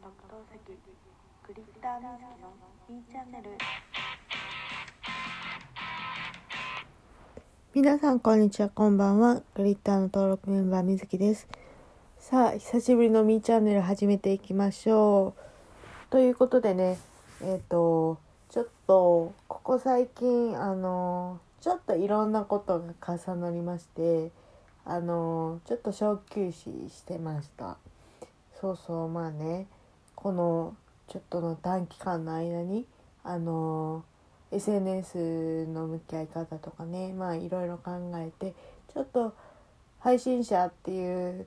特等席クリスターミスキの B チャンネル皆さんこんにちはこんばんは。グリッターの登録メンバーみずきです。さあ久しぶりのみーチャンネル始めていきましょう。ということでねえっ、とちょっとここ最近あのちょっといろんなことが重なりましてあのちょっと小休止してました。そうそうまあね。このちょっとの短期間の間にあの SNS の向き合い方とかねまあいろいろ考えてちょっと配信者っていう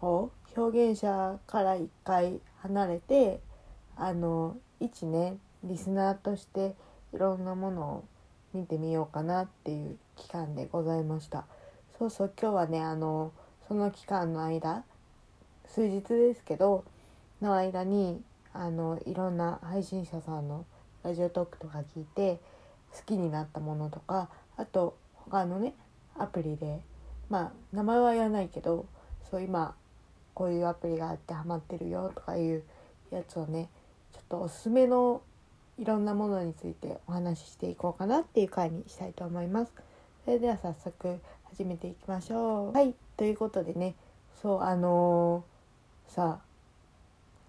方表現者から一回離れてあの一ねリスナーとしていろんなものを見てみようかなっていう期間でございました。そうそう今日はねあのその期間の間数日ですけどの間にあのいろんな配信者さんのラジオトークとか聞いて好きになったものとかあと他のねアプリでまあ名前は言わないけどそう今こういうアプリがあってハマってるよとかいうやつをねちょっとおすすめのいろんなものについてお話ししていこうかなっていう回にしたいと思います。それでは早速始めていきましょう。はいということでねそうあのー、さ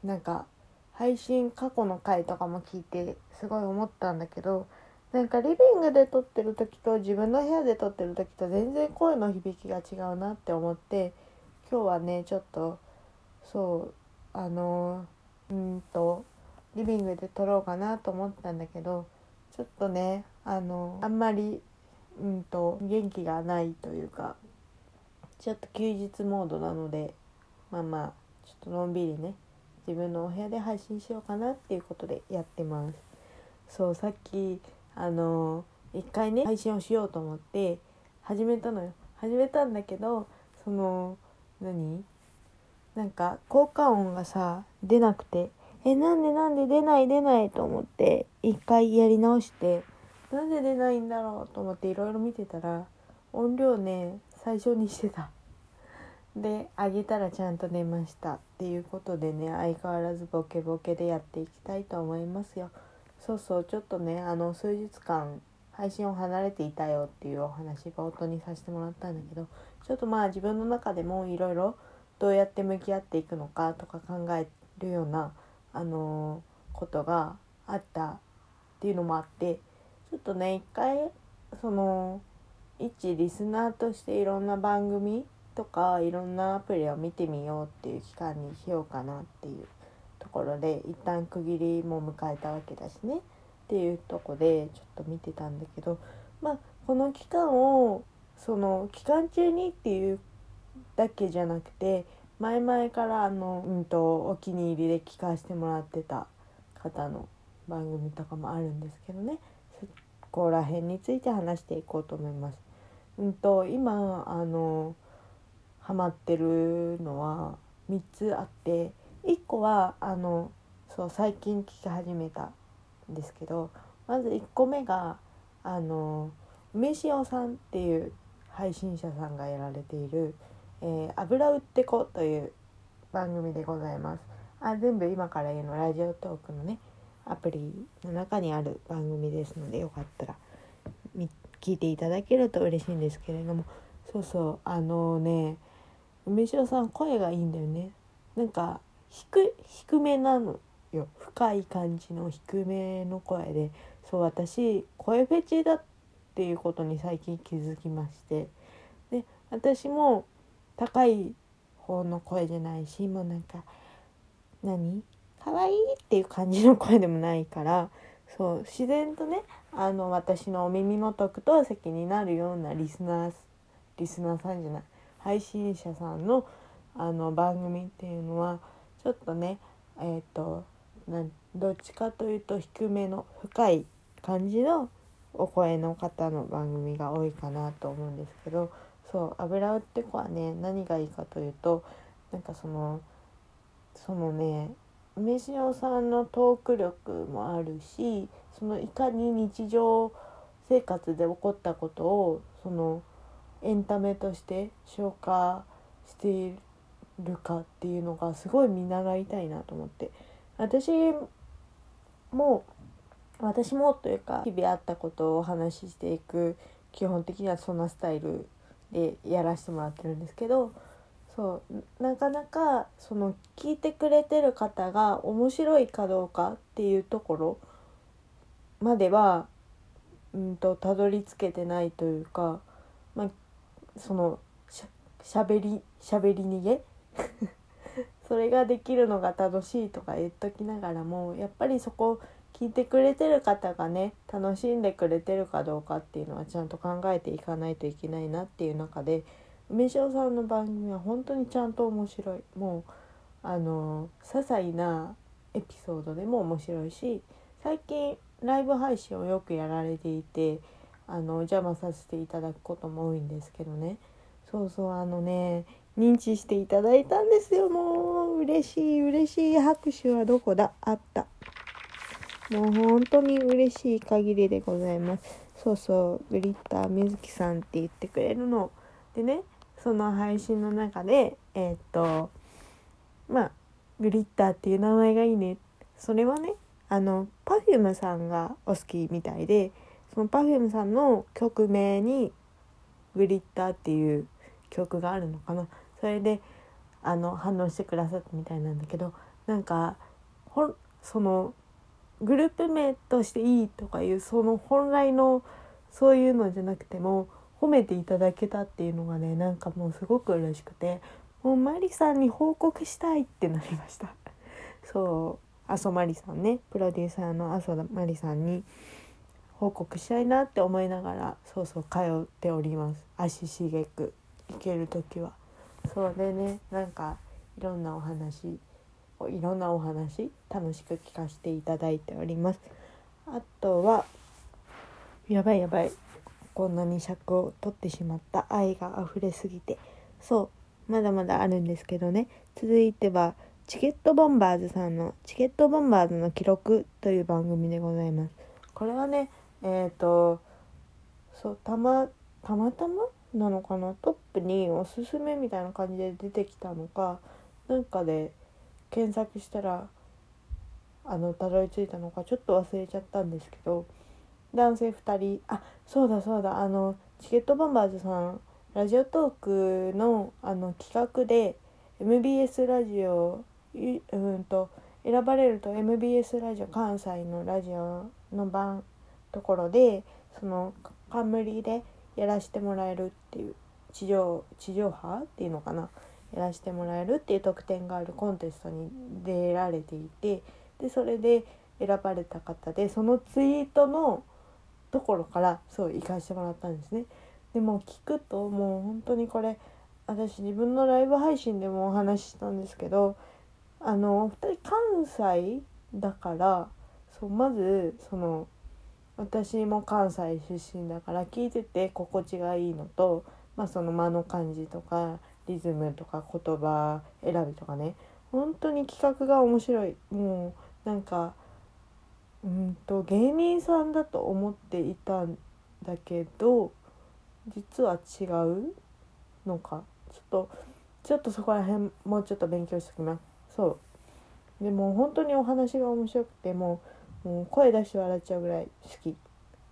なんか配信過去の回とかも聞いてすごい思ったんだけどなんかリビングで撮ってる時と自分の部屋で撮ってる時と全然声の響きが違うなって思って今日はねちょっとそうあのうんとリビングで撮ろうかなと思ったんだけどちょっとねあのあんまりうんと元気がないというかちょっと休日モードなのでまあまあちょっとのんびりね自分のお部屋で配信しようかなっていうことでやってます。そうさっきあの一回ね配信をしようと思って始めたのよ。始めたんだけどその何？なんか効果音がさ出なくてえなんでなんで出ない出ないと思って一回やり直してなんで出ないんだろうと思っていろいろ見てたら音量ね最初にしてた。であげたらちゃんと出ましたっていうことでね相変わらずボケボケでやっていきたいと思いますよ。そうそうちょっとねあの数日間配信を離れていたよっていうお話冒頭にさせてもらったんだけどちょっとまあ自分の中でもいろいろどうやって向き合っていくのかとか考えるようなあのー、ことがあったっていうのもあってちょっとね一回その一リスナーとしていろんな番組とかいろんなアプリを見てみようっていう期間にしようかなっていうところで一旦区切りも迎えたわけだしねっていうとこでちょっと見てたんだけどまあこの期間をその期間中にっていうだけじゃなくて前々からあの、うんと、お気に入りで聞かせてもらってた方の番組とかもあるんですけどねそこら辺について話していこうと思います。うんと今あのハマってるのは3つあって1個はあのそう最近聞き始めたんですけどまず1個目があの梅塩さんっていう配信者さんがやられている「えー、油売ってこ」という番組でございます。あ全部今から言うのラジオトークのねアプリの中にある番組ですのでよかったら聞いていただけると嬉しいんですけれどもそうそうあのね梅塩さん声がいいんだよね。なんか低低めなのよ。深い感じの低めの声で。そう私声フェチだっていうことに最近気づきまして。で私も高い方の声じゃないしもうなんか何？可愛いっていう感じの声でもないからそう自然とねあの私のお耳の特等席になるようなリスナーリスナーさんじゃない。配信者さんのあの番組っていうのはちょっとねえっ、ー、とどっちかというと低めの深い感じのお声の方の番組が多いかなと思うんですけどそう油売って子はね何がいいかというとなんかそのそのね梅塩さんのトーク力もあるしそのいかに日常生活で起こったことをそのエンタメとして消化しているかっていうのがすごい見習いたいなと思って。私も私もというか日々あったことをお話ししていく基本的にはそんなスタイルでやらせてもらってるんですけどそうなかなかその聞いてくれてる方が面白いかどうかっていうところまではうんとたどり着けてないというか、そのしゃべりしゃべり逃げ？それができるのが楽しいとか言っときながらもやっぱりそこ聞いてくれてる方がね楽しんでくれてるかどうかっていうのはちゃんと考えていかないといけないなっていう中で梅塩さんの番組は本当にちゃんと面白い。もうあの些細なエピソードでも面白いし最近ライブ配信をよくやられていてあのお邪魔させていただくことも多いんですけどね。そうそうあのね認知していただいたんですよ。もう嬉しい嬉しい拍手はどこだ？あった。もう本当に嬉しい限りでございます。そうそうグリッター水木さんって言ってくれるの。でねその配信の中でえー、っとまあグリッターっていう名前がいいね。それはねあの Perfume さんがお好きみたいでその Perfume さんの曲名に「グリッター」っていう曲があるのかな。それであの反応してくださったみたいなんだけどなんかほそのグループ名としていいとかいうその本来のそういうのじゃなくても褒めていただけたっていうのがねなんかもうすごく嬉しくてもうマリさんに報告したいってなりました。そう阿蘇マリさんね。プロデューサーの阿蘇マリさんに。報告したいなって思いながらそうそう通っております。足しげく行ける時は。そうでねなんかいろんなお話いろんなお話楽しく聞かせていただいております。あとはやばいやばいこんなに尺を取ってしまった。愛が溢れすぎて。そうまだまだあるんですけどね。続いてはチケットボンバーズさんの「チケットボンバーズの記録」という番組でございます。これはねえっ、ー、とそうたまたまたまなのかな？トップにおすすめみたいな感じで出てきたのかなんかで検索したらあのたどり着いたのかちょっと忘れちゃったんですけど男性2人あそうだそうだあのチケットボンバーズさんラジオトークのあの企画で MBS ラジオうんと選ばれると MBS ラジオ関西のラジオの番ところでその冠でやらせてもらえるっていう地上地上波っていうのかな？やらせてもらえるっていう特典があるコンテストに出られていてでそれで選ばれた方でそのツイートのところからそう行かせてもらったんですね。でも聞くともう本当にこれ私自分のライブ配信でもお話ししたんですけどあのお二人関西だからそうまずその私も関西出身だから聞いてて心地がいいのと、まあ、その間の感じとかリズムとか言葉選びとかね。本当に企画が面白い。もうなんかうんと芸人さんだと思っていたんだけど実は違うのか。ちょっとちょっとそこら辺もうちょっと勉強しておきます。そう。でも本当にお話が面白くてもうもう声出して笑っちゃうぐらい好きっ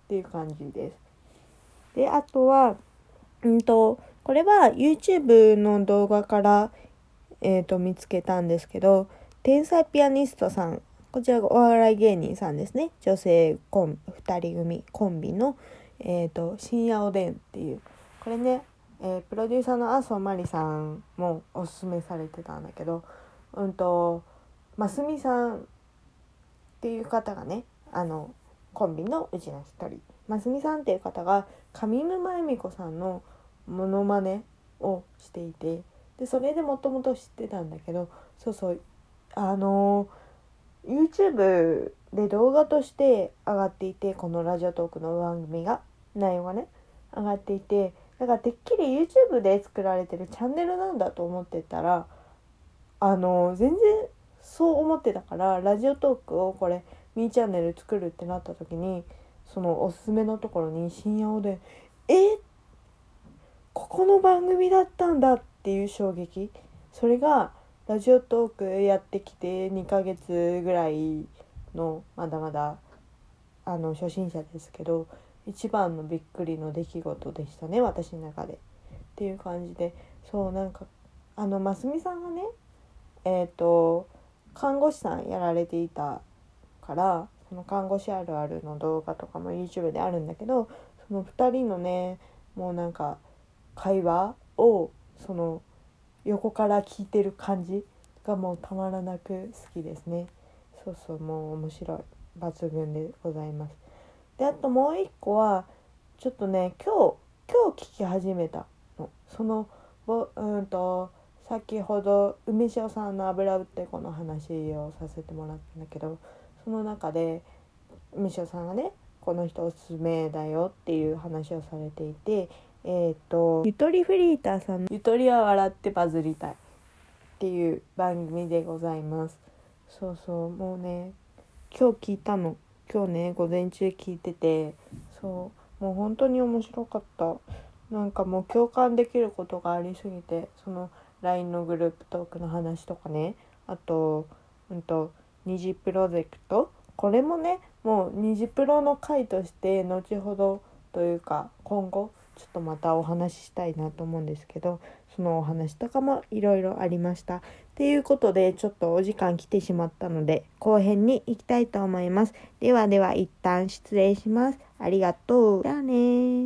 ていう感じです。であとはうんとこれは YouTube の動画から、えーと、見つけたんですけど天才ピアニストさんこちらがお笑い芸人さんですね。女性コン2人組コンビの、えーと、深夜おでんっていう。これね、えー、プロデューサーの麻生真理さんもおすすめされてたんだけどうんとますみさんっていう方がねあのコンビのうちの一人。ますみさんっていう方が上沼恵美子さんのモノマネをしていてでそれでもともと知ってたんだけどそうそうあの YouTube で動画として上がっていてこのラジオトークの番組が内容がね上がっていてだからてっきり YouTube で作られてるチャンネルなんだと思ってたらあの全然そう思ってたからラジオトークをこれミーチャンネル作るってなった時にそのおすすめのところに深夜おでえ？ここの番組だったんだっていう衝撃。それがラジオトークやってきて2ヶ月ぐらいのまだまだあの初心者ですけど一番のびっくりの出来事でしたね私の中で。っていう感じで。そうなんかあのますみさんがねえっ、ー、と看護師さんやられていたからその看護師あるあるの動画とかも YouTube であるんだけどその2人のねもうなんか会話をその横から聞いてる感じがもうたまらなく好きですね。そうそうもう面白い。抜群でございます。であともう一個はちょっとね今日今日聞き始めたの。そのぼうんと先ほど梅塩さんの油売ってこの話をさせてもらったんだけどその中で梅塩さんがねこの人おすすめだよっていう話をされていてえっ、ー、とゆとりフリーターさんの「ゆとりは笑ってバズりたい」っていう番組でございます。そうそうもうね今日聞いたの。今日ね午前中聞いててそうもう本当に面白かった。なんかもう共感できることがありすぎてその LINE のグループトークの話とかねあとうんと二次プロジェクトこれもねもう二次プロの回として後ほどというか今後ちょっとまたお話ししたいなと思うんですけどそのお話とかもいろいろありました。っていうことでちょっとお時間来てしまったので後編に行きたいと思います。ではでは一旦失礼します。ありがとう。じゃあね